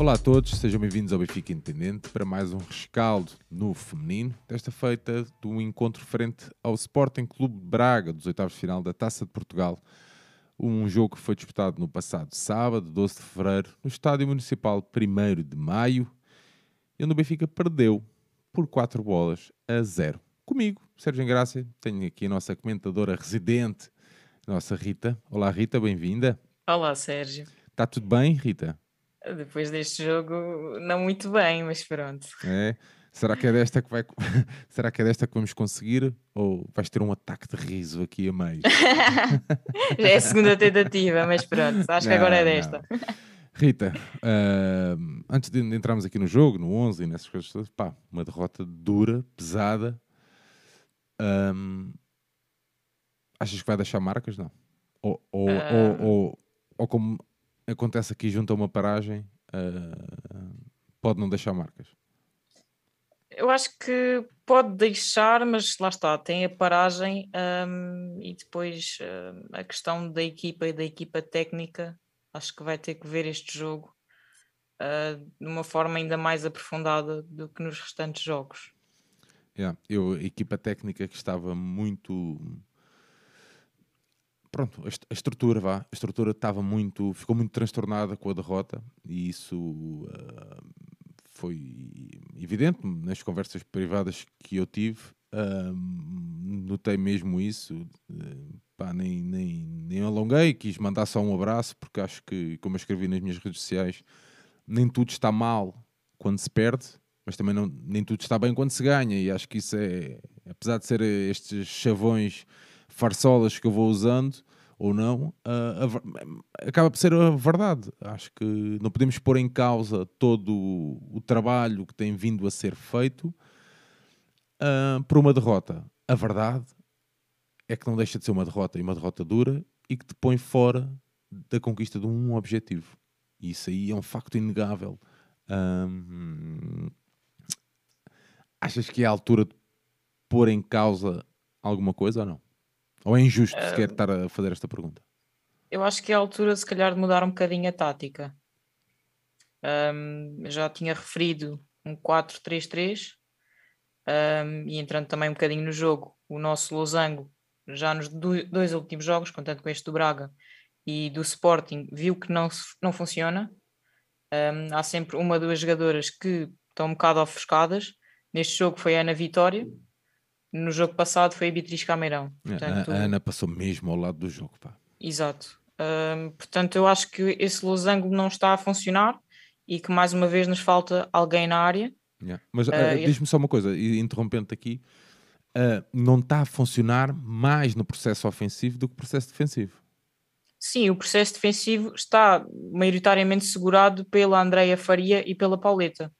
Olá a todos, sejam bem-vindos ao Benfica Independente para mais um rescaldo no feminino, desta feita do encontro frente ao Sporting Clube de Braga, dos oitavos de final da Taça de Portugal. Um jogo que foi disputado no passado sábado, 12 de fevereiro, no Estádio Municipal 1 de maio, e onde o Benfica perdeu por 4 bolas a 0. Comigo, Sérgio Engrácia, tenho aqui a nossa comentadora residente, nossa Rita. Olá Rita, bem-vinda. Olá Sérgio. Está tudo bem, Rita? Depois deste jogo, não muito bem, mas pronto. É. Será que é desta que vai. Será que é desta que vamos conseguir? Ou vais ter um ataque de riso aqui a meio? Já é a segunda tentativa, mas pronto, acho que agora é desta. Não. Rita, uh, antes de entrarmos aqui no jogo, no 11 e nessas coisas todas, pá, uma derrota dura, pesada. Um, achas que vai deixar marcas? Não. Ou, ou, uh... ou, ou, ou como acontece aqui junto a uma paragem, uh, pode não deixar marcas? Eu acho que pode deixar, mas lá está, tem a paragem um, e depois uh, a questão da equipa e da equipa técnica. Acho que vai ter que ver este jogo uh, de uma forma ainda mais aprofundada do que nos restantes jogos. Yeah, eu, a equipa técnica que estava muito pronto, a estrutura, vá, a estrutura estava muito, ficou muito transtornada com a derrota e isso uh, foi evidente nas conversas privadas que eu tive. Uh, notei mesmo isso, uh, pá, nem, nem, nem alonguei, quis mandar só um abraço, porque acho que, como eu escrevi nas minhas redes sociais, nem tudo está mal quando se perde, mas também não, nem tudo está bem quando se ganha, e acho que isso é, apesar de ser estes chavões farsolas que eu vou usando ou não, uh, acaba por ser a verdade. Acho que não podemos pôr em causa todo o, trabalho que tem vindo a ser feito uh, por uma derrota. A verdade é que não deixa de ser uma derrota e uma derrota dura e que te põe fora da conquista de um objetivo. Isso aí é um facto inegável. Um, achas que é a altura de pôr em causa alguma coisa ou não? Ou é injusto uh, sequer estar a fazer esta pergunta? Eu acho que é a altura, se calhar, de mudar um bocadinho a tática. Um, já tinha referido um 4-3-3 um, e entrando também um bocadinho no jogo, o nosso losango, já nos dois últimos jogos, contando com este do Braga e do Sporting, viu que não, não funciona. Um, há sempre uma ou duas jogadoras que estão um bocado ofuscadas. Neste jogo foi a Ana Vitória, no jogo passado foi a Beatriz Cameirão. Portanto, a, Ana passou mesmo ao lado do jogo. Pá. Exato. Portanto, eu acho que esse losango não está a funcionar e que mais uma vez nos falta alguém na área. Yeah. Mas uh, diz-me só uma coisa, interrompendo aqui, uh, não está a funcionar mais no processo ofensivo do que no processo defensivo. Sim, o processo defensivo está maioritariamente segurado pela Andreia Faria e pela Pauleta.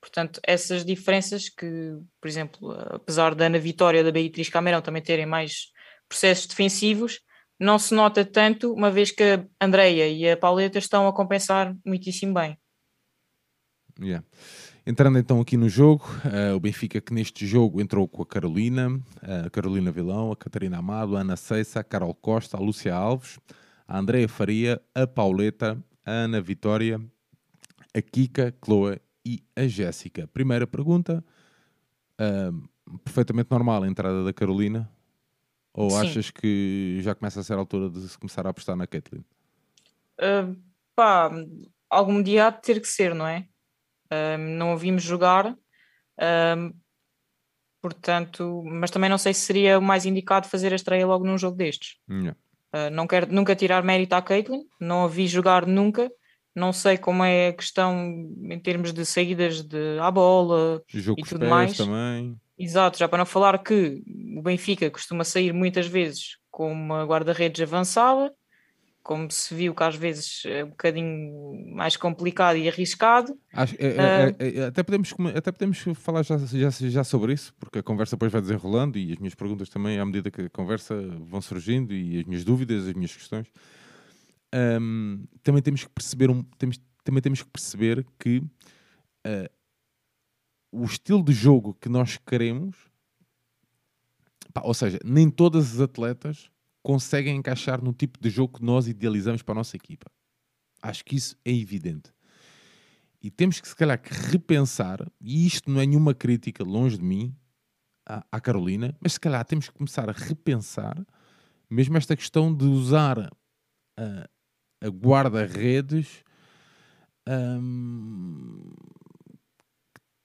Portanto, essas diferenças que, por exemplo, apesar da Ana Vitória e da Beatriz Cameirão também terem mais processos defensivos, não se nota tanto, uma vez que a Andreia e a Pauleta estão a compensar muitíssimo bem. Yeah. Entrando então aqui no jogo, uh, o Benfica que neste jogo entrou com a Carolina, uh, a Carolina Vilão, a Catarina Amado, a Ana Ceissa, a Carol Costa, a Lúcia Alves, a Andreia Faria, a Pauleta, a Ana Vitória, a Kika, Chloe e a Jéssica. Primeira pergunta, uh, perfeitamente normal a entrada da Carolina? Ou Sim. achas que já começa a ser a altura de se começar a apostar na Caitlyn? Uh, pá, algum dia há de ter que ser, não é? Uh, não a vimos jogar, portanto, mas também não sei se seria o mais indicado fazer a estreia logo num jogo destes. Yeah. não quero nunca tirar mérito à Caitlyn, não a vi jogar nunca, não sei como é a questão em termos de saídas de à bola Jogo e tudo mais. também. Exato, já para não falar que o Benfica costuma sair muitas vezes com uma guarda-redes avançada, como se viu que às vezes é um bocadinho mais complicado e arriscado. Acho, é, é, é, até, podemos, até podemos falar já, já, já sobre isso, porque a conversa depois vai desenrolando e as minhas perguntas também, à medida que a conversa vão surgindo e as minhas dúvidas, as minhas questões um, também temos que perceber um, temos, também temos que perceber que uh, o estilo de jogo que nós queremos, pá, ou seja, nem todas as atletas conseguem encaixar no tipo de jogo que nós idealizamos para a nossa equipa. Acho que isso é evidente. E temos que, se calhar, que repensar, e isto não é nenhuma crítica longe de mim à, Carolina, mas se calhar temos que começar a repensar mesmo esta questão de usar a guarda-redes hum,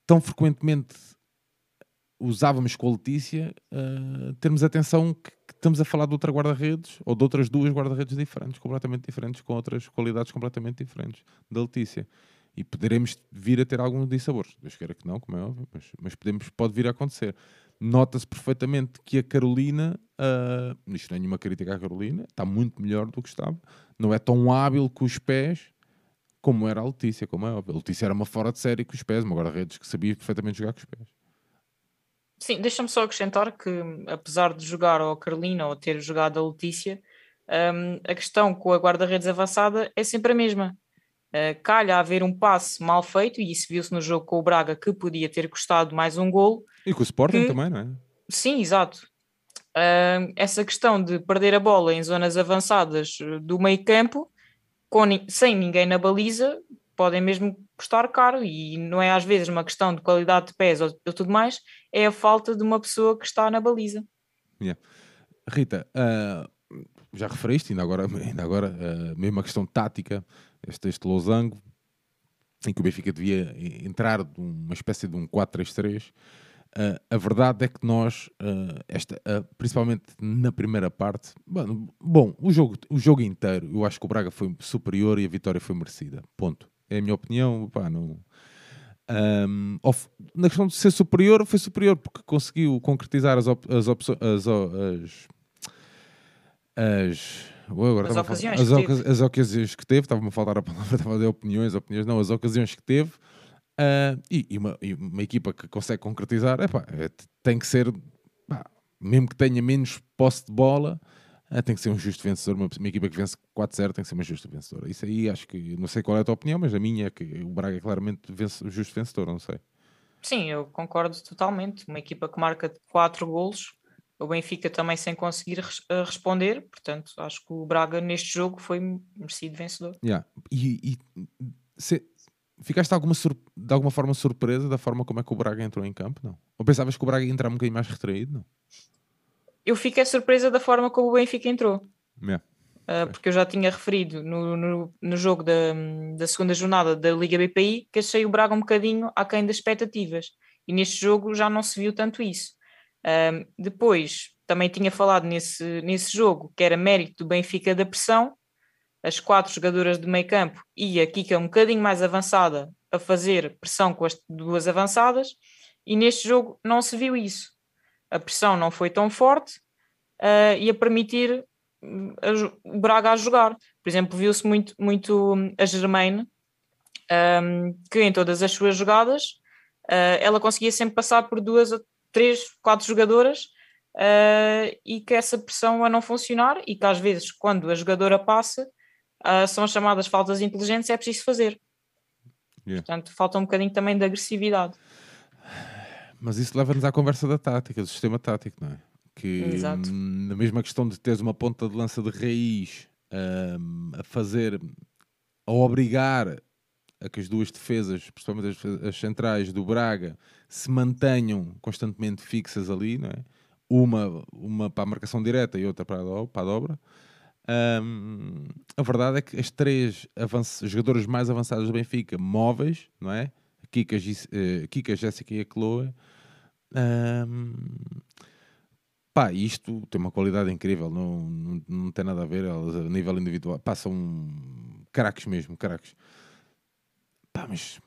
tão frequentemente usávamos com a Letícia, uh, termos atenção que, que, estamos a falar de outra guarda-redes ou de outras duas guarda-redes diferentes, completamente diferentes, com outras qualidades completamente diferentes da Letícia. E poderemos vir a ter algum dissabores. Deus queira que não, como é óbvio, mas, mas podemos, pode vir a acontecer. Nota-se perfeitamente que a Carolina, uh, isto não é nenhuma crítica à Carolina, está muito melhor do que estava. Não é tão hábil com os pés como era a Letícia, como é óbvio. A Letícia era uma fora de série com os pés, uma guarda-redes que sabia perfeitamente jogar com os pés. Sim, deixa-me só acrescentar que, apesar de jogar ao Carolina ou ter jogado a Letícia, um, a questão com a guarda-redes avançada é sempre a mesma. Uh, calha haver um passe mal feito, e isso viu-se no jogo com o Braga, que podia ter custado mais um golo. E com o Sporting que... também, não é? Sim, exato. Uh, essa questão de perder a bola em zonas avançadas do meio campo, com, sem ninguém na baliza, podem mesmo custar caro e não é às vezes uma questão de qualidade de pés ou, ou tudo mais, é a falta de uma pessoa que está na baliza. Yeah. Rita, uh, já referiste, ainda agora, ainda agora uh, mesmo a questão tática, este, este losango, em que o Benfica devia entrar uma espécie de um 4-3-3. Uh, ah, a verdade é que nós, uh, esta, uh, principalmente na primeira parte, bom, bom, o, jogo, o jogo inteiro, eu acho que o Braga foi superior e a vitória foi merecida. Ponto é a minha opinião. Pá, não, um, na questão de ser superior, foi superior porque conseguiu concretizar as, op, as. As, as, as, agora as, ocasiões as, oca as, ocasiões que teve, estava-me a faltar a palavra, estava a dizer opiniões, opiniões, não, as ocasiões que teve, uh, e, e, uma, e, uma, equipa que consegue concretizar, epá, é, tem que ser, pá, mesmo que tenha menos posse de bola, ah, tem que ser um justo vencedor. Uma, uma equipa que vence 4-0 tem que ser uma justa vencedora. Isso aí acho que, não sei qual é a tua opinião, mas a minha é que o Braga é claramente vence, justo vencedor, não sei. Sim, eu concordo totalmente. Uma equipa que marca 4 golos, o Benfica também sem conseguir res responder, portanto, acho que o Braga neste jogo foi merecido vencedor. Yeah. E, e se, ficaste de alguma, de alguma forma surpresa da forma como é que o Braga entrou em campo? Não? Ou pensavas que o Braga ia entrar um bocadinho mais retraído? Não? eu fiquei surpresa da forma como o Benfica entrou. Yeah. Uh, porque eu já tinha referido no, no, no, jogo da, da segunda jornada da Liga BPI que achei o Braga um bocadinho aquém das expectativas. E neste jogo já não se viu tanto isso. Uh, depois, também tinha falado nesse, nesse jogo que era mérito do Benfica da pressão, as quatro jogadoras de meio campo e a Kika um bocadinho mais avançada a fazer pressão com as duas avançadas, e neste jogo não se viu isso a pressão não foi tão forte uh, e a permitir hum, o Braga a jogar. Por exemplo, viu-se muito, muito hum, a Germaine, um, que em todas as suas jogadas uh, ela conseguia sempre passar por duas, três, quatro jogadoras uh, e que essa pressão a não funcionar e que às vezes quando a jogadora passa uh, são chamadas faltas inteligentes é preciso fazer. Yeah. Portanto, falta um bocadinho também de agressividade. Mas isso leva-nos à conversa da tática, do sistema tático, não é? Que Exato. na mesma questão de teres uma ponta de lança de raiz um, a fazer, a obrigar a que as duas defesas, principalmente as, as, centrais do Braga, se mantenham constantemente fixas ali, não é? Uma, uma para a marcação direta e outra para a, para a dobra. Um, a verdade é que as três jogadoras mais avançadas do Benfica, móveis, não é? Kika, uh, Kika Jéssica e a Chloe, um, pá, isto tem uma qualidade incrível, não, não, não tem nada a ver, elas a nível individual passam craques mesmo, craques. Pá, mas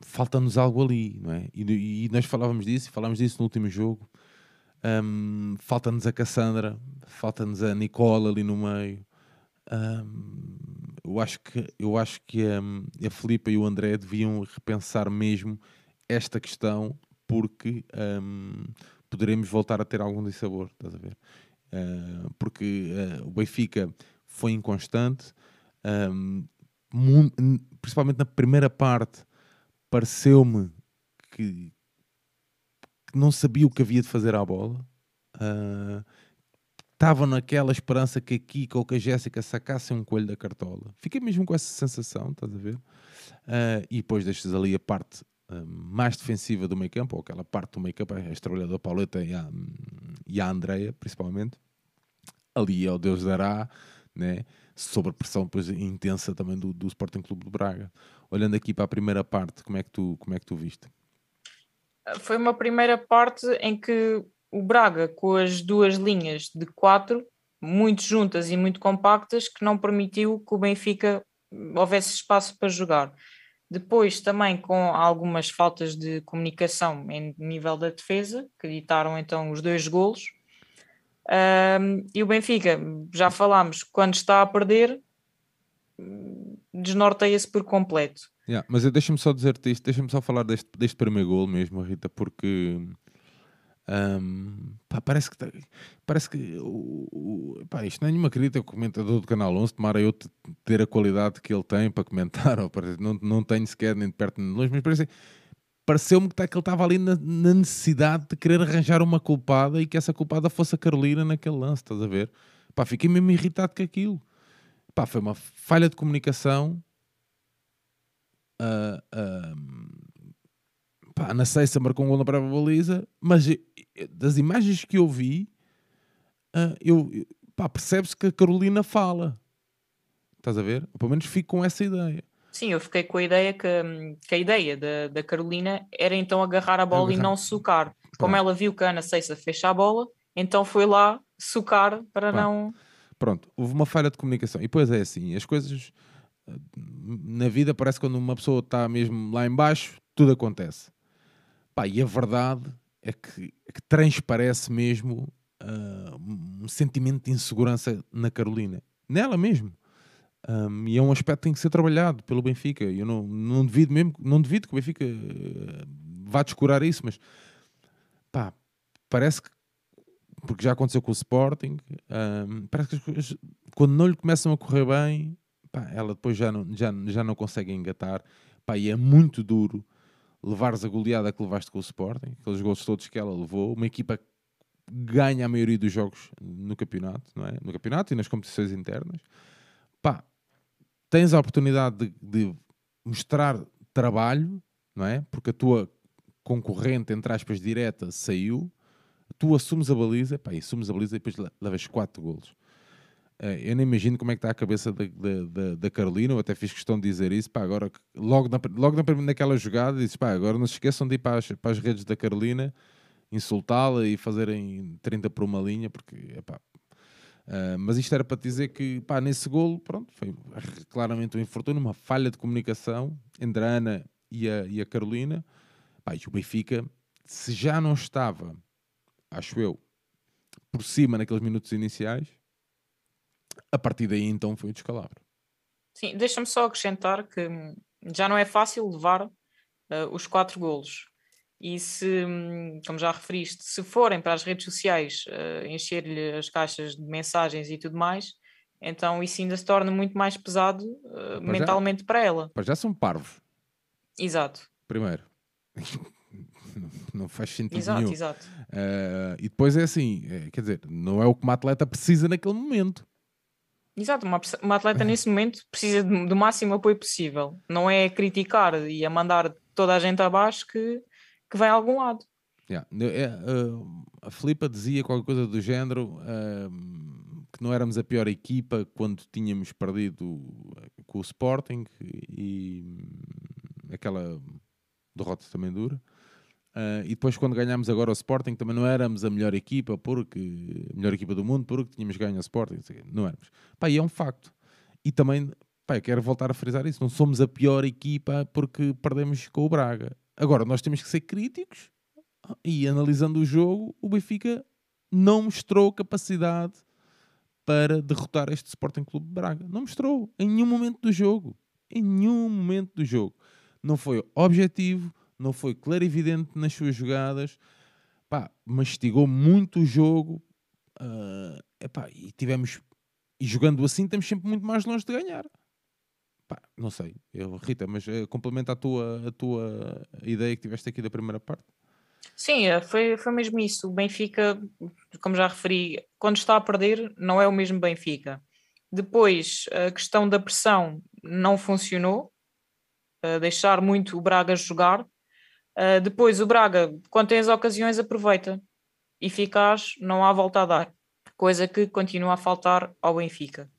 falta-nos algo ali, não é? E, e, nós falávamos disso, falámos disso no último jogo. Um, falta-nos a Cassandra, falta-nos a Nicola ali no meio. Um, eu acho que, eu acho que um, a Filipa e o André deviam repensar mesmo esta questão porque poderemos voltar a ter algum dissabor, estás a ver? Uh, porque uh, o Benfica foi inconstante, um, principalmente na primeira parte, pareceu-me que, que, não sabia o que havia de fazer à bola. Uh, estavam naquela esperança que a Kika ou que a Jéssica sacassem um coelho da cartola. Fiquei mesmo com essa sensação, estás a ver? Uh, e depois deixas ali a parte uh, mais defensiva do meio campo, ou aquela parte do meio campo, a da Pauleta e a, e a Andreia, principalmente. Ali é o Deus dará, né? Sob a pressão intensa também do, do Sporting Clube de Braga. Olhando aqui para a primeira parte, como é que tu, como é que tu viste? Foi uma primeira parte em que o Braga, com as duas linhas de quatro, muito juntas e muito compactas, que não permitiu que o Benfica houvesse espaço para jogar. Depois, também com algumas faltas de comunicação em nível da defesa, que ditaram então os dois golos. Um, e o Benfica, já falámos, quando está a perder, desnorteia-se por completo. Yeah, mas deixa-me só dizer-te isto, deixa-me só falar deste, deste primeiro gol mesmo, Rita, porque um, pá, parece que, tá, parece que o, o, pá, isto não é nenhuma crítica ao comentador do Canal 11, tomara eu ter a qualidade que ele tem para comentar, ou para, não, não tenho sequer nem de perto nem de longe, mas parece, pareceu-me que, tá, ele estava ali na, na, necessidade de querer arranjar uma culpada e que essa culpada fosse a Carolina naquele lance, estás a ver? Pá, fiquei mesmo irritado com aquilo. Pá, foi uma falha de comunicação. Uh, uh, pá, marcou um gol na própria baliza, mas das imagens que eu vi, uh, eu, percebe-se que a Carolina fala. Estás a ver? Pelo menos fico com essa ideia. Sim, eu fiquei com a ideia que, que a ideia da, da Carolina era então agarrar a bola agarrar. e não socar. Como ela viu que a Ana Seissa fecha a bola, então foi lá socar para não. Pronto, houve uma falha de comunicação. E depois é assim, as coisas na vida parece que quando uma pessoa está mesmo lá embaixo, tudo acontece. Pá, e a verdade é que, é que transparece mesmo uh, um sentimento de insegurança na Carolina, nela mesmo. Um, e é um aspecto que tem que ser trabalhado pelo Benfica. Eu não, não devido mesmo, não devido que o Benfica uh, vá descurar isso, mas pá, parece que porque já aconteceu com o Sporting, um, parece que as coisas, quando não lhe começam a correr bem, pá, ela depois já não, já, já não consegue engatar, pá, e é muito duro levares a goleada que levaste com o Sporting, aqueles gols todos que ela levou, uma equipa que ganha a maioria dos jogos no campeonato, não é? No campeonato e nas competições internas. Pá, tens a oportunidade de, de mostrar trabalho, não é? Porque a tua concorrente, entre aspas, direta, saiu, tu assumes a baliza, pá, assumes a baliza e depois levas 4 golos. Eh, eu nem imagino como é que está a cabeça da, da, da Carolina, eu até fiz questão de dizer isso, pá, agora, logo, na, logo na, naquela jogada, disse, pá, agora não se esqueçam de ir para as, para as redes da Carolina, insultá-la e fazerem 30 por uma linha, porque, epá, uh, mas isto era para dizer que, pá, nesse golo, pronto, foi claramente um infortúnio, uma falha de comunicação entre a Ana e a, e a Carolina, pá, e o Benfica, se já não estava, acho eu, por cima naqueles minutos iniciais, a partir daí então foi o descalabro. Sim, deixa-me só acrescentar que já não é fácil levar uh, os quatro golos. E se, como já referiste, se forem para as redes sociais uh, encher-lhe as caixas de mensagens e tudo mais, então isso ainda se torna muito mais pesado uh, mentalmente já, para ela. Para já são parvos. Exato. Primeiro. não faz sentido exato, nenhum. Exato. Uh, e depois é assim, é, quer dizer, não é o que uma atleta precisa naquele momento. Exato, uma, uma atleta nesse momento precisa do máximo apoio possível. Não é criticar e a mandar toda a gente abaixo que, que vai a algum lado. Yeah. Uh, a Filipa dizia qualquer coisa do género uh, que não éramos a pior equipa quando tínhamos perdido com o Sporting e, aquela derrota também dura. Uh, e depois, quando ganhámos agora o Sporting, também não éramos a melhor equipa, porque a melhor equipa do mundo, porque tínhamos ganho o Sporting. Não éramos. Pá, e é um facto. E também, pá, quero voltar a frisar isso: não somos a pior equipa porque perdemos com o Braga. Agora, nós temos que ser críticos e analisando o jogo, o Benfica não mostrou capacidade para derrotar este Sporting Clube de Braga. Não mostrou em nenhum momento do jogo. Em nenhum momento do jogo. Não foi objetivo não foi clarividente nas suas jogadas, pá, mastigou muito o jogo, uh, epá, e tivemos, e jogando assim, estamos sempre muito mais longe de ganhar. Não sei, eu, Rita, mas uh, complementa a tua, a tua ideia que tiveste aqui da primeira parte. Sim, é, foi, foi mesmo isso. O Benfica, como já referi, quando está a perder, não é o mesmo Benfica. Depois, a questão da pressão não funcionou, deixar muito o Braga jogar. Depois, o Braga, quando tem as ocasiões, aproveita. Eficaz, não há volta a dar. Coisa que continua a faltar ao Benfica.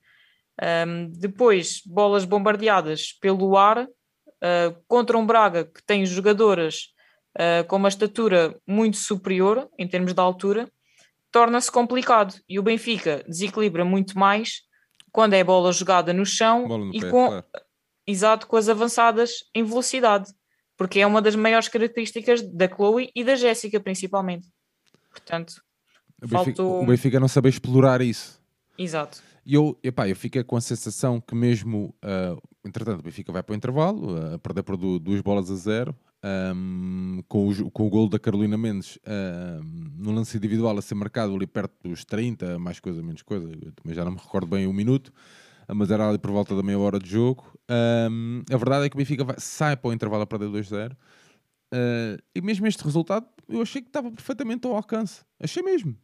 Um, depois, bolas bombardeadas pelo ar uh, contra um Braga que tem jogadoras uh, com uma estatura muito superior em termos de altura, torna-se complicado. E o Benfica desequilibra muito mais quando é bola jogada no chão no e pé, com, claro. exato, com as avançadas em velocidade, porque é uma das maiores características da Chloe e da Jéssica, principalmente. Portanto, O Benfica, Faltou- o Benfica não saber explorar isso. exato. E eu, epá, eu fiquei com a sensação que mesmo, ah, entretanto, o Benfica vai para o intervalo, ah, a perder por du- duas bolas a zero, ahm, com, o, com o gol da Carolina Mendes ahm, no lance individual a ser marcado ali perto dos 30, mais coisa, menos coisa, também já não me recordo bem o minuto, ah, mas era ali por volta da meia hora de jogo. Ahm, a verdade é que o Benfica vai- sai para o intervalo a perder 2-0. Ah, e mesmo este resultado eu achei que estava perfeitamente ao alcance. Achei mesmo.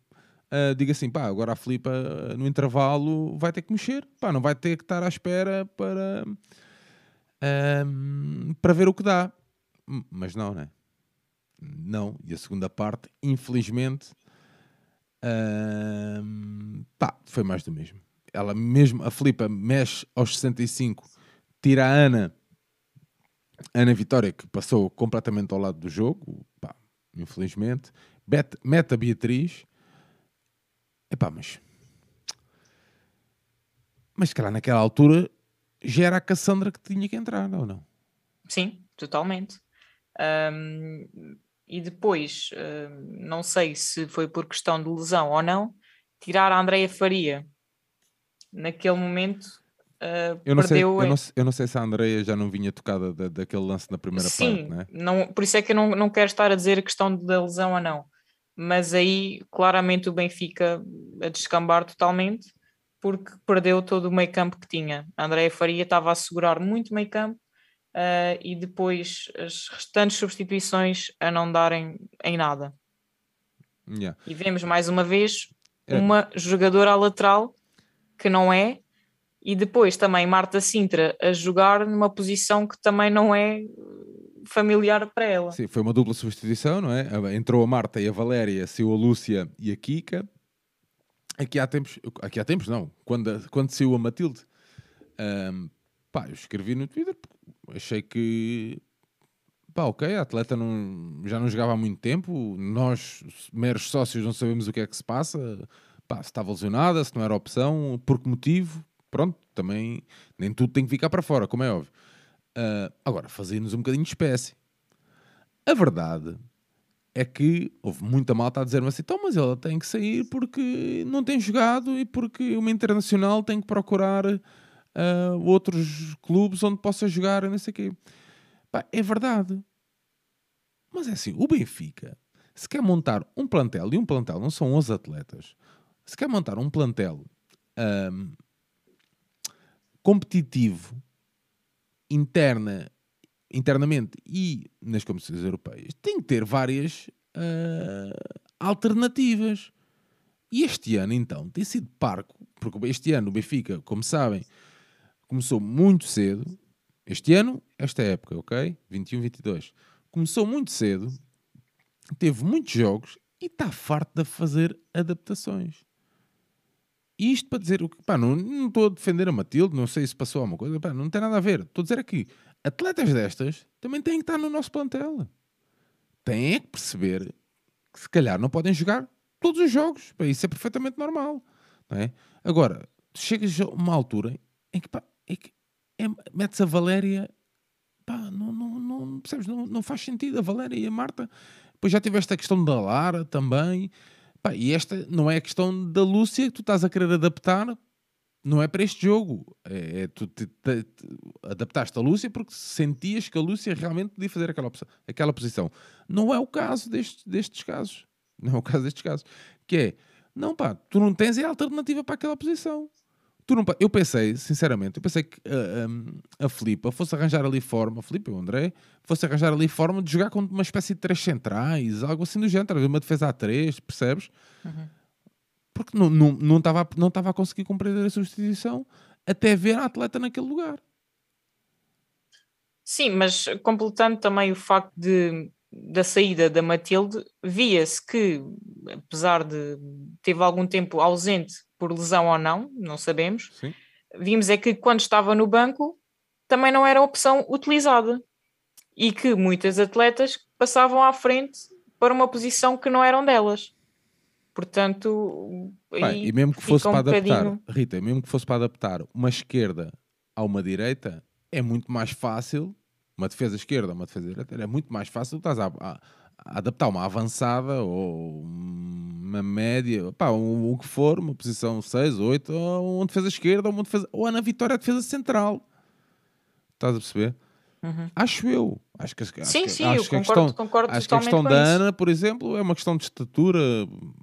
Uh, diga assim, pá, agora a Filipa uh, no intervalo vai ter que mexer, pá, não vai ter que estar à espera para, um, para ver o que dá. Mas não, né? Não. E a segunda parte, infelizmente, pá, foi mais do mesmo. Ela mesmo, a Filipa mexe aos 65, tira a Ana, Ana Vitória, que passou completamente ao lado do jogo, pá, infelizmente, mete a Beatriz, Epá, mas. Mas, cara, naquela altura já era a Cassandra que tinha que entrar, ou não? Sim, totalmente. Um, e depois, um, não sei se foi por questão de lesão ou não, tirar a Andreia Faria naquele momento uh, Eu não, sei, perdeu. eu, não, sei- eu não sei se a Andreia já não vinha tocada da, daquele lance na primeira Sim, parte, né? não, por isso é que eu não, não quero estar a dizer a questão da lesão ou não. Mas aí claramente o Benfica a descambar totalmente porque perdeu todo o meio campo que tinha. A Andréia Faria estava a segurar muito meio campo ah, e depois as restantes substituições a não darem em nada. Yeah. E vemos mais uma vez É. uma jogadora à lateral que não é, e depois também Marta Sintra a jogar numa posição que também não é familiar para ela. Sim, foi uma dupla substituição, não é? Entrou a Marta e a Valéria, saiu a Lúcia e a Kika. Aqui há tempos, aqui há tempos não, quando, quando saiu a Matilde, ahm, pá, eu escrevi no Twitter, achei que, pá, ok, a atleta não, já não jogava há muito tempo, nós, meros sócios, não sabemos o que é que se passa, pá, se estava lesionada, se não era opção, por que motivo, pronto, também, nem tudo tem que ficar para fora, como é óbvio. Ah, agora, fazia-nos um bocadinho de espécie. A verdade é que houve muita malta a dizer-me assim, então, mas ela tem que sair porque não tem jogado e porque uma internacional tem que procurar ah, outros clubes onde possa jogar, e não sei o quê. Pá, é verdade. Mas é assim, o Benfica, se quer montar um plantel, e um plantel não são 11 atletas, se quer montar um plantel ahm, competitivo, interna, internamente e nas competições europeias, tem que ter várias ah, alternativas. E este ano, então, tem sido parco, porque este ano o Benfica, como sabem, começou muito cedo. Este ano, esta época, ok? 21, 22. Começou muito cedo, teve muitos jogos e está farto de fazer adaptações. Isto para dizer o que, pá, não, não estou a defender a Matilde, não sei se passou alguma coisa, pá, não tem nada a ver. Estou a dizer aqui, atletas destas também têm que estar no nosso plantel. Têm é que perceber que se calhar não podem jogar todos os jogos. Pá, isso é perfeitamente normal. Não é? Agora, chegas a uma altura em que, pá, é que é, metes a Valéria, pá, não, não, não, percebes? Não, não faz sentido a Valéria e a Marta. Depois já tiveste a questão da Lara também. Pá, e esta não é a questão da Lúcia que tu estás a querer adaptar, não é para este jogo. É, é tu te, te- te- adaptaste a Lúcia porque sentias que a Lúcia realmente podia fazer aquela, aquela posição. Não é o caso deste, destes casos. Não é o caso destes casos. Que é, não pá, tu não tens a alternativa para aquela posição. Tu não, eu pensei, sinceramente, eu pensei que uh, um, a Filipa fosse arranjar ali forma, a Filipa e o André, fosse arranjar ali forma de jogar com uma espécie de três centrais, algo assim do género, uma defesa a três, percebes? Uhum. Porque não estava não, não tava, não tava a conseguir compreender a substituição até ver a atleta naquele lugar. Sim, mas completando também o facto de da saída da Matilde, via-se que, apesar de teve algum tempo ausente por lesão ou não, não sabemos, Sim. vimos é que quando estava no banco também não era opção utilizada e que muitas atletas passavam à frente para uma posição que não eram delas. Portanto, Bem, e mesmo que fosse um para adaptar, bocadinho... Rita, mesmo que fosse para adaptar uma esquerda a uma direita, é muito mais fácil uma defesa esquerda, uma defesa direita, é muito mais fácil estás a, a, a, adaptar uma avançada ou uma média, pá, o, o que for, uma posição 6, 8, ou uma defesa esquerda, ou uma defesa, ou na vitória a defesa central. Estás a perceber? Uhum. Acho eu. Acho que, acho sim, que, sim, acho eu que concordo, questão, concordo acho que a questão da Ana, por exemplo, é uma questão de estatura.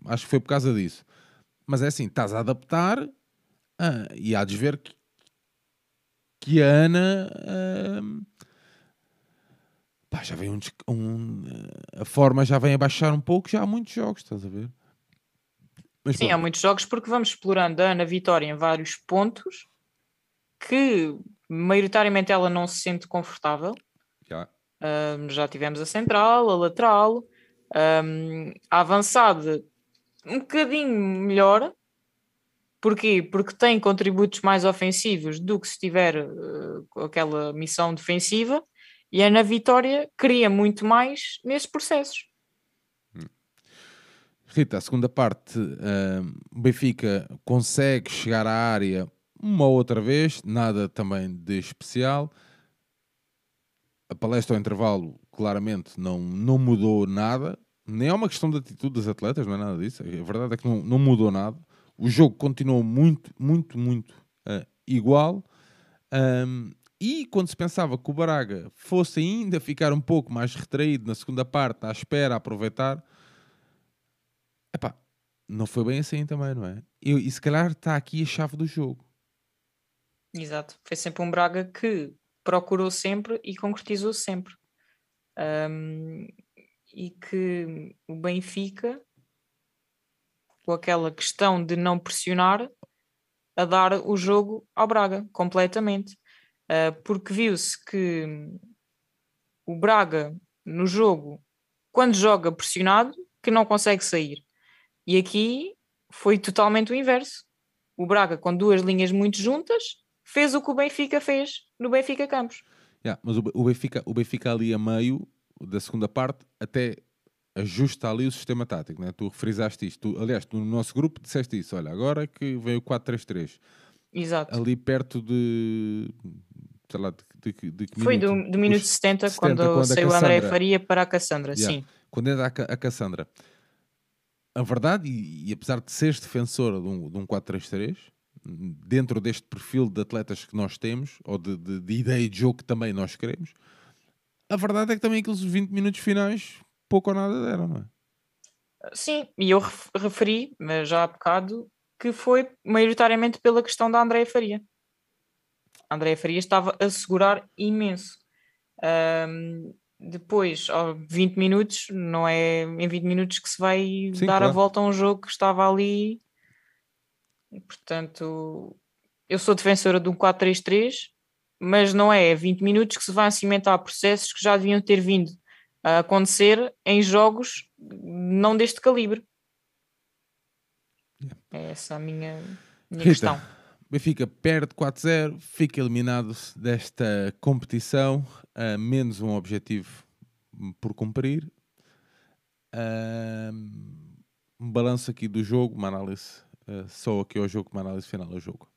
Acho que foi por causa disso. Mas é assim, estás a adaptar ah, e há de ver que, que a Ana ah, pá, já vem um, um, A forma já vem a baixar um pouco, já há muitos jogos, estás a ver? Mas, Sim, bom. há muitos jogos porque vamos explorando a Ana Vitória em vários pontos que maioritariamente ela não se sente confortável. Já. Um, já tivemos a central, a lateral, um, a avançada um bocadinho melhor. Porquê? Porque tem contributos mais ofensivos do que se tiver uh, aquela missão defensiva e a Ana Vitória cria muito mais nesses processos. Rita, a segunda parte, o Benfica consegue chegar à área uma outra vez, nada também de especial. A palestra ao intervalo, claramente, não, não mudou nada. Nem é uma questão de atitude dos atletas, não é nada disso. A verdade é que não, não mudou nada. O jogo continuou muito, muito, muito uh, igual. Um, e quando se pensava que o Braga fosse ainda ficar um pouco mais retraído na segunda parte, à espera, a aproveitar, epá, não foi bem assim também, não é? E, e se calhar está aqui a chave do jogo. Exato. Foi sempre um Braga que procurou sempre e concretizou sempre. Um, e que o Benfica, com aquela questão de não pressionar, a dar o jogo ao Braga completamente. Uh, porque viu-se que o Braga no jogo, quando joga pressionado, que não consegue sair. E aqui foi totalmente o inverso. O Braga, com duas linhas muito juntas, fez o que o Benfica fez no Benfica Campos. Yeah, mas o Benfica, o Benfica ali a meio da segunda parte até ajusta ali o sistema tático, né? tu referizaste isto. Tu, aliás, no nosso grupo disseste isso. Olha, agora que veio o 4-3-3. Exato. Ali perto de sei lá, de, de, de que Foi minuto? do, do minuto Os 70, 70 quando, quando saiu o André Faria para a Cassandra, yeah. sim. Quando entra a, a Cassandra. A verdade, e, e, apesar de seres defensora de um, de um 4-3-3, dentro deste perfil de atletas que nós temos, ou de, de, de, ideia de jogo que também nós queremos, a verdade é que também aqueles 20 minutos finais pouco ou nada deram, não é? Sim, e eu referi, mas já há bocado, que foi maioritariamente pela questão da Andréia Faria. Andréa Farias estava a segurar imenso. Um, depois, oh, 20 minutos, não é em 20 minutos que se vai Sim, dar claro. a volta a um jogo que estava ali. Portanto, eu sou defensora de um 4-3-3, mas não é 20 minutos que se vai cimentar processos que já deviam ter vindo a acontecer em jogos não deste calibre. É essa a minha, minha questão. Benfica perde 4-0, fica eliminado desta competição, uh, menos um objetivo por cumprir. Uh, um balanço aqui do jogo, uma análise uh, só aqui ao jogo, uma análise final ao jogo.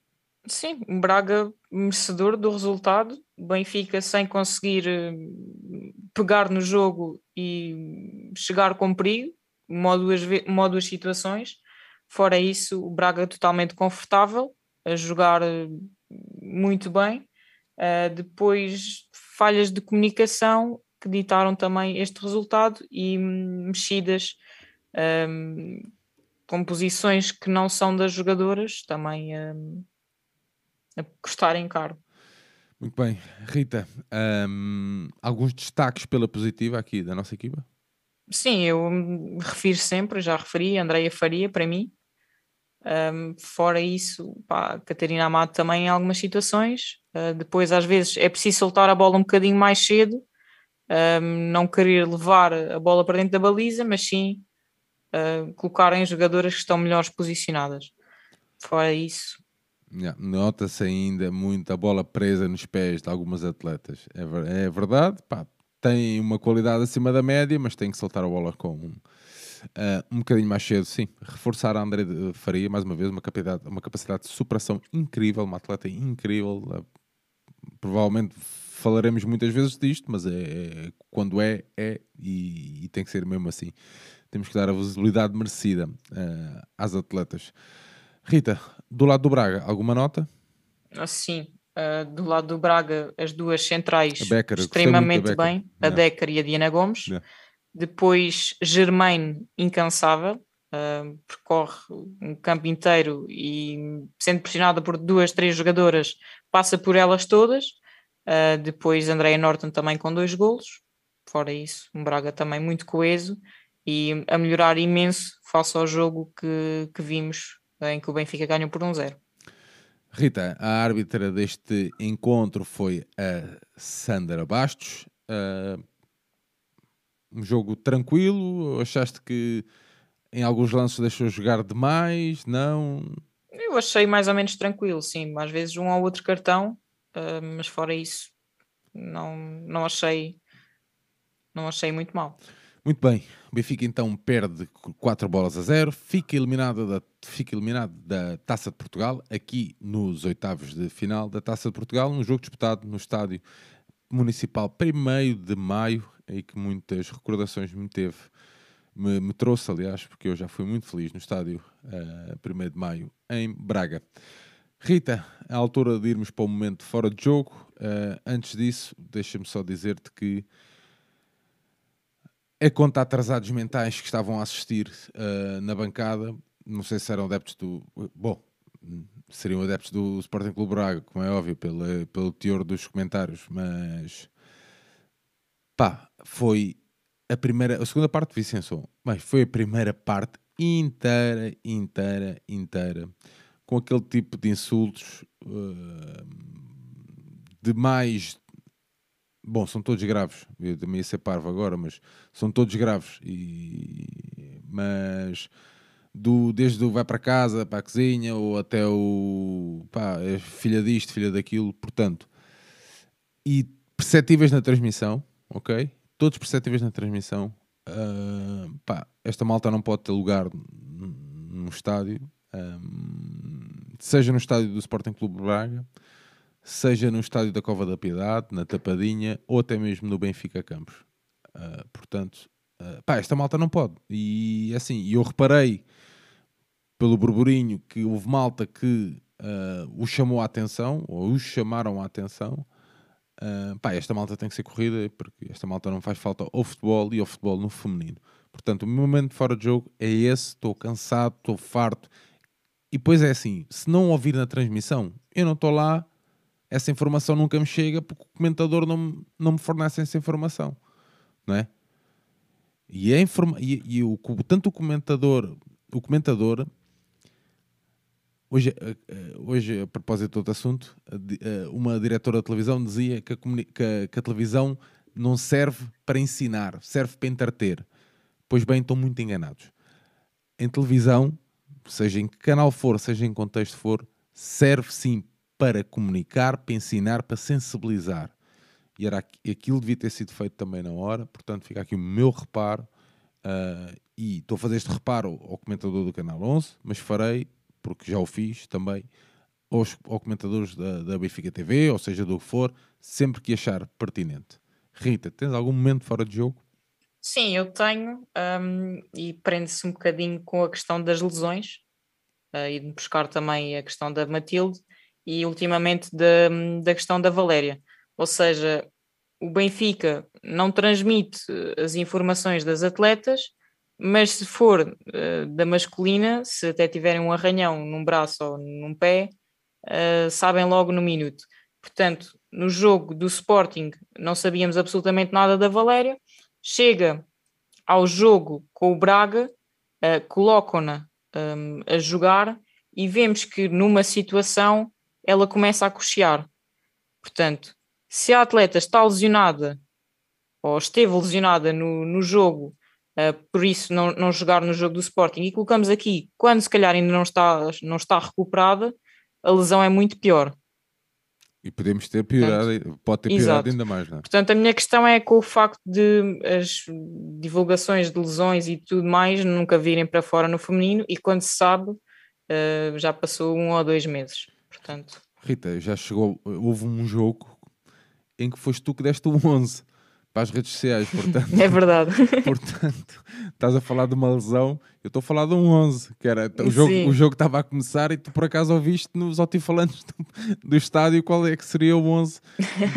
Sim, Braga merecedor do resultado, Benfica sem conseguir uh, pegar no jogo e chegar com perigo, uma ou duas, uma ou duas situações. Fora isso, o Braga totalmente confortável, a jogar eh, muito bem. Uh, depois, falhas de comunicação que ditaram também este resultado e mexidas um, com posições que não são das jogadoras também um, a custarem caro. Muito bem. Rita, um, alguns destaques pela positiva aqui da nossa equipa? Sim, eu me refiro sempre, já referi, Andreia Faria, para mim. Um, fora isso, pá, Catarina Amado também em algumas situações. Uh, depois, às vezes, é preciso soltar a bola um bocadinho mais cedo, um, não querer levar a bola para dentro da baliza, mas sim uh, colocarem jogadoras que estão melhores posicionadas. Fora isso, Nota-se ainda muita bola presa nos pés de algumas atletas. É, é verdade, pá, tem uma qualidade acima da média, mas tem que soltar a bola com uh, um bocadinho mais cedo, sim. Reforçar a André Faria, mais uma vez, uma capacidade, uma capacidade de superação incrível, uma atleta incrível. Uh, provavelmente falaremos muitas vezes disto, mas é, é quando é, é e, e, tem que ser mesmo assim. Temos que dar a visibilidade merecida uh, às atletas. Rita, do lado do Braga, alguma nota? Ah, sim, uh, do lado do Braga, as duas centrais Becker, extremamente bem, a. Decker e a Diana Gomes. Yeah. Depois, Germain, incansável, uh, percorre um campo inteiro e, sendo pressionada por duas, três jogadoras, passa por elas todas. Uh, depois, Andréa Norton também com dois golos. Fora isso, um Braga também muito coeso e a melhorar imenso face ao jogo que, que vimos em que o Benfica ganhou por um zero. Rita, a árbitra deste encontro foi a Sandra Bastos. Uh, um jogo tranquilo? Achaste que em alguns lances deixou jogar demais? Não? Eu achei mais ou menos tranquilo, sim. Às vezes um ou outro cartão, uh, mas fora isso, não, não achei não achei muito mal. Muito bem, o Benfica então perde 4 bolas a 0, fica eliminado, da, fica eliminado da Taça de Portugal, aqui nos oitavos de final da Taça de Portugal, num jogo disputado no estádio municipal 1 de maio, aí que muitas recordações me teve, me, me, trouxe, aliás, porque eu já fui muito feliz no estádio uh, eh, 1 de maio em Braga. Rita, é a altura de irmos para o momento fora de jogo. Uh, antes disso, deixa-me só dizer-te que é conta atrasados mentais que estavam a assistir uh, na bancada. Não sei se eram adeptos do. Bom, seriam adeptos do Sporting Clube Braga, como é óbvio, pelo, pelo teor dos comentários, mas. pá, foi a primeira. A segunda parte de Vicençon, mas foi a primeira parte inteira, inteira, inteira, com aquele tipo de insultos. Uh, de mais Bom, são todos graves. Eu também ia ser parvo agora, mas são todos graves. E... Mas do, desde o vai para casa, para a cozinha, ou até o pá, é filha disto, filha daquilo, portanto. E perceptíveis na transmissão, ok? Todos perceptíveis na transmissão. Uh, pá, esta malta não pode ter lugar no estádio, um, seja no estádio do Sporting Clube Braga, seja no estádio da Cova da Piedade, na Tapadinha ou até mesmo no Benfica Campos. Uh, portanto, uh, pá, esta malta não pode. E assim, eu reparei pelo burburinho que houve malta que uh, o chamou a atenção, ou os chamaram a atenção. Uh, pá, esta malta tem que ser corrida porque esta malta não faz falta ao futebol e ao futebol no feminino. Portanto, o meu momento fora de jogo é esse. Estou cansado, estou farto. E depois é assim: se não ouvir na transmissão, eu não estou lá essa informação nunca me chega porque o comentador não, não me fornece essa informação, não é? E, a informa e, e o, tanto o comentador, o comentador, hoje, eh, eh, hoje a propósito do assunto, eh, uma diretora de televisão dizia que a, que a, que a televisão não serve para ensinar, serve para entreter. Pois bem, estão muito enganados. Em televisão, seja em que canal for, seja em contexto for, serve sim para comunicar, para ensinar, para sensibilizar. E era aquilo devia ter sido feito também na hora, portanto fica aqui o meu reparo. Uh, e estou a fazer este reparo ao comentador do Canal 11, mas farei, porque já o fiz também, aos, aos comentadores da, da Benfica TV, ou seja, do que for, sempre que achar pertinente. Rita, tens algum momento fora de jogo? Sim, eu tenho, um, e prende-se um bocadinho com a questão das lesões, uh, e de buscar também a questão da Matilde e ultimamente da, da questão da Valéria. Ou seja, o Benfica não transmite eh, as informações das atletas, mas se for uh, da masculina, se até tiverem um arranhão num braço ou num pé, uh, sabem logo no minuto. Portanto, no jogo do Sporting não sabíamos absolutamente nada da Valéria, chega ao jogo com o Braga, uh, colocam-na um, a jogar e vemos que numa situação ela começa a cochear. Portanto, se a atleta está lesionada ou esteve lesionada no, no jogo, por isso não, não jogar no jogo do Sporting, e colocamos aqui, quando se calhar ainda não está, não está recuperada, a lesão é muito pior. E podemos ter piorado, Portanto, pode ter piorado exato. ainda mais, não é? Portanto, a minha questão é com o facto de as divulgações de lesões e tudo mais nunca virem para fora no feminino e quando se sabe, uh, já passou um ou dois meses. Portanto... Rita, já chegou, houve um jogo em que foste tu que deste o 11 para as redes sociais, portanto. é verdade. portanto, estás a falar de uma lesão, eu estou a falar de um 11, que era o jogo, o jogo estava a começar e tu por acaso ouviste nos altifalantes do, do estádio qual é que seria o 11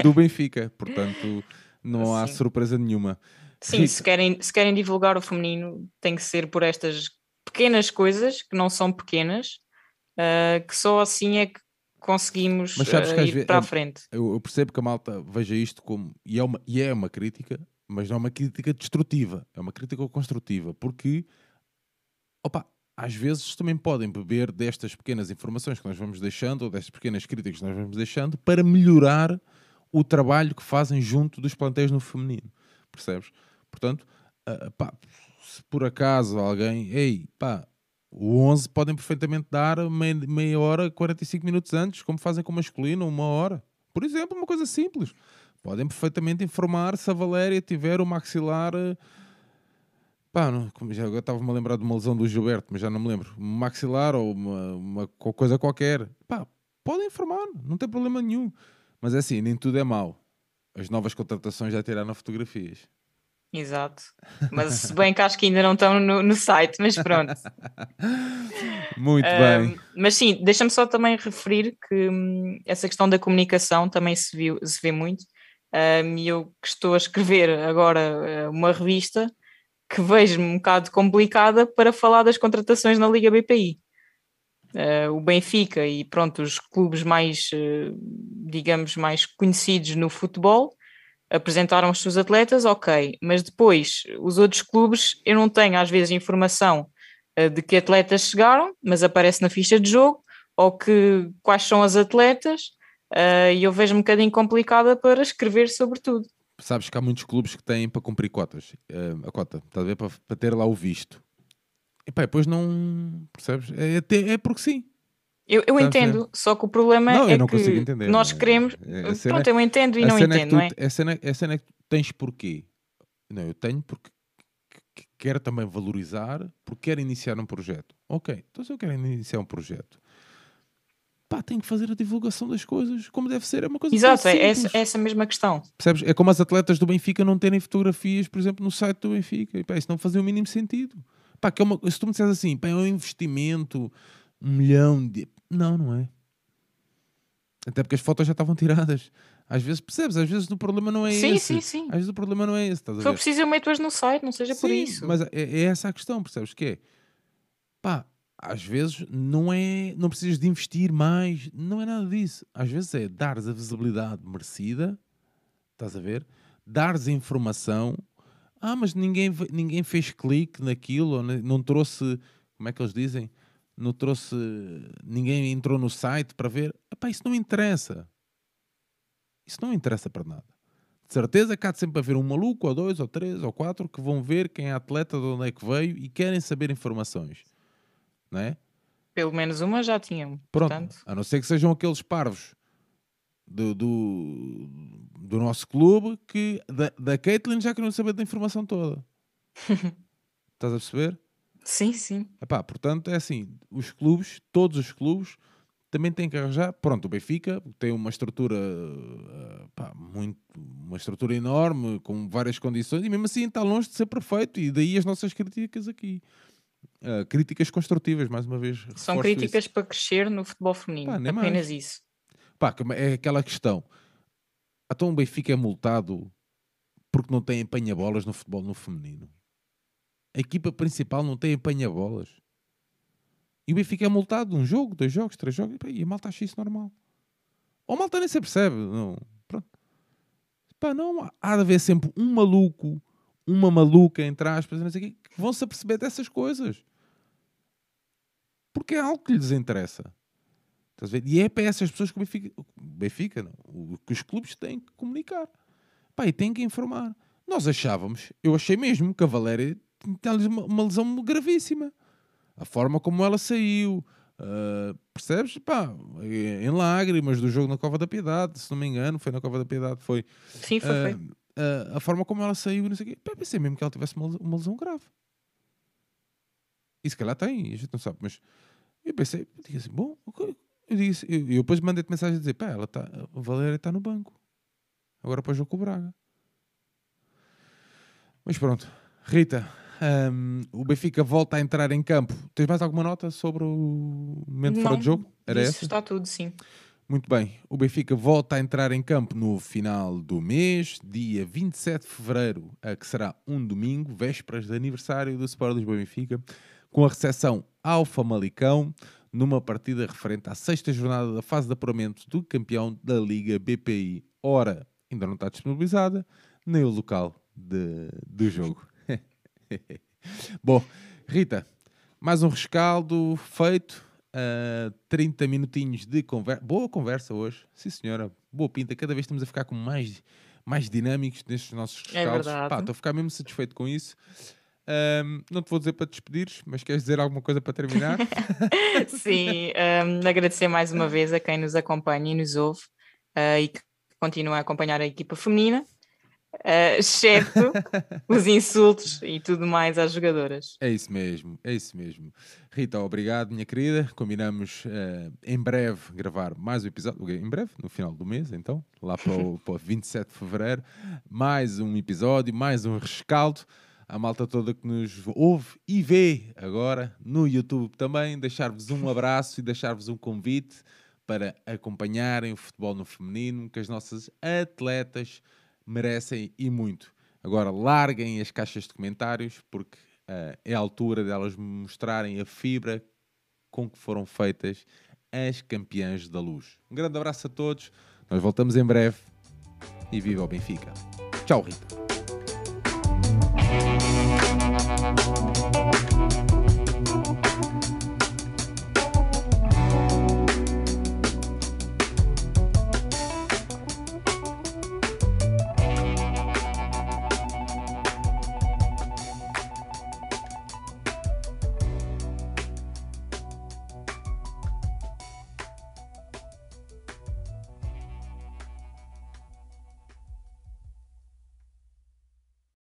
do Benfica, portanto, não há surpresa nenhuma. Sim, se querem, se querem divulgar o feminino, tem que ser por estas pequenas coisas, que não são pequenas, uh, que só assim é que conseguimos mas sabes uh, ir vezes, para a frente. Eu, eu, percebo que a malta veja isto como. E é, uma, e é uma crítica, mas não é uma crítica destrutiva, é uma crítica construtiva, porque. Opa, às vezes também podem beber destas pequenas informações que nós vamos deixando, ou destas pequenas críticas que nós vamos deixando, para melhorar o trabalho que fazem junto dos plantéis no feminino. Percebes? Portanto, uh, pá, se por acaso alguém, ei, pá, o 11 podem perfeitamente dar meia, meia hora, 45 minutos antes, como fazem com o masculino, uma hora. Por exemplo, uma coisa simples. Podem perfeitamente informar se a Valéria tiver o maxilar. Eh, pá, não, já agora estava-me a lembrar de uma lesão do Gilberto, mas já não me lembro. Maxilar ou uma, uma coisa qualquer. Pá, podem informar, não tem problema nenhum. Mas é assim, nem tudo é mau. As novas contratações já tiraram fotografias. Exato. Mas se bem que acho que ainda não estão no, no site, mas pronto. Muito bem. Mas sim, deixa-me só também referir que hum, essa questão da comunicação também se, viu, se vê muito. E eu que estou a escrever agora eh, uma revista que vejo-me um bocado complicada para falar das contratações na Liga BPI. Uh, o Benfica e pronto, os clubes mais, uh, digamos, mais conhecidos no futebol apresentaram os seus atletas, ok, mas depois os outros clubes eu não tenho às vezes informação uh, de que atletas chegaram, mas aparece na ficha de jogo, ou que quais são as atletas, uh, e eu vejo um bocadinho complicada para escrever sobre tudo. Sabes que há muitos clubes que têm para cumprir cotas, uh, a cota, está a ver, para, ter lá o visto. E pá, depois não percebes? É, é porque sim. Eu, eu entendo, só que o problema não, é que entender, nós queremos. É, pronto, eu entendo e não é entendo, é tu, não é? A cena, a cena é que tu tens porquê. Não, eu tenho porque quero também valorizar, porque quero iniciar um projeto. Ok, então se eu quero iniciar um projeto, pá, tenho que fazer a divulgação das coisas como deve ser. É uma coisa Exato, é essa, é essa mesma questão. Percebes? É como as atletas do Benfica não terem fotografias, por exemplo, no site do Benfica. E, pá, isso não fazia o mínimo sentido. Pá, que é uma, se tu me disseres assim, pá, é um investimento um milhão de. Não, não é. Até porque as fotos já estavam tiradas. Às vezes percebes, às vezes o problema não é sim, esse. Sim, sim, sim. Às vezes o problema não é esse. Estás Se for preciso, eu meto-as no site, não seja sim, por isso. Mas é, é, essa a questão, percebes? Que é pá, às vezes não é. Não precisas de investir mais, não é nada disso. Às vezes é dares a visibilidade merecida, estás a ver? Dares a informação. Ah, mas ninguém, ninguém fez clique naquilo, não trouxe. Como é que eles dizem? Não trouxe. Ninguém entrou no site para ver. Epá, isso não interessa. Isso não interessa para nada. De certeza que há de sempre haver um maluco, ou dois, ou três, ou quatro, que vão ver quem é atleta, de onde é que veio e querem saber informações. Não é? Pelo menos uma já tinham. Pronto. Portanto... A não ser que sejam aqueles parvos do, do, do nosso clube que da, da Caitlyn já queriam saber da informação toda. Estás a perceber? Sim, sim. Epá, portanto, é assim, os clubes, todos os clubes, também têm que arranjar. Pronto, o Benfica tem uma estrutura epá, muito, uma estrutura enorme, com várias condições, e mesmo assim está longe de ser perfeito, e daí as nossas críticas aqui. Uh, críticas construtivas, mais uma vez. São críticas isso. para crescer no futebol feminino, Pá, apenas mais. isso. Pá, é aquela questão. Então o Benfica é multado porque não tem empanha-bolas no futebol no feminino. A equipa principal não tem apanha-bolas. E o Benfica é multado um jogo, dois jogos, três jogos, e a malta acha isso normal. Ou a malta nem se percebe. Não. Pronto. Pá, não, há de haver sempre um maluco, uma maluca, entre aspas, não sei que vão se aperceber dessas coisas. Porque é algo que lhes interessa. E é para essas pessoas que o Benfica, Benfica não, que os clubes têm que comunicar. Pá, e têm que informar. Nós achávamos, eu achei mesmo que a Valéria tinha uma lesão gravíssima. A forma como ela saiu, uh, percebes? Pá, em lágrimas do jogo na Cova da Piedade, se não me engano, foi na Cova da Piedade, foi. Sim, foi. Uh, foi. Uh, a forma como ela saiu, não sei o quê. Pá, pensei mesmo que ela tivesse uma, uma lesão grave. E se calhar tem, a gente não sabe, mas eu pensei, eu assim, bom, eu disse, eu, eu depois mandei-te mensagem a dizer, pá, ela tá, a Valéria está no banco. Agora para o jogo com o Braga. Mas pronto, Rita, um, o Benfica volta a entrar em campo. Tens mais alguma nota sobre o momento Não, fora de jogo? Era isso essa? está tudo, sim. Muito bem. O Benfica volta a entrar em campo no final do mês, dia 27 de fevereiro, a que será um domingo, vésperas de aniversário do Sport Lisboa Benfica, com a recepção ao Famalicão, numa partida referente à sexta jornada da fase de apuramento do campeão da Liga BPI. Ora, ainda não está disponibilizada, nem o local de, do jogo. Bom, Rita, mais um rescaldo feito. Uh, ah, 30 minutinhos de conversa. Boa conversa hoje, sim senhora. Boa pinta. Cada vez estamos a ficar com mais, mais dinâmicos nestes nossos é rescaldos. É estou a ficar mesmo satisfeito com isso. Um, não te vou dizer para te despedires, mas queres dizer alguma coisa para terminar? Sim, um, agradecer mais uma vez a quem nos acompanha e nos ouve uh, e que continua a acompanhar a equipa feminina uh, exceto os insultos e tudo mais às jogadoras. É isso mesmo, é isso mesmo. Rita, obrigado, minha querida. Combinamos uh, em breve gravar mais um episódio, em breve, no final do mês, então, lá para o, para o 27 de fevereiro, mais um episódio, mais um rescaldo. A malta toda que nos ouve e vê agora no YouTube também, deixar-vos um abraço e deixar-vos um convite para acompanharem o futebol no feminino, que as nossas atletas merecem e muito. Agora, larguem as caixas de comentários, porque uh, é a altura delas mostrarem a fibra com que foram feitas as campeãs da luz. Um grande abraço a todos, nós voltamos em breve e viva o Benfica. Tchau, Rita.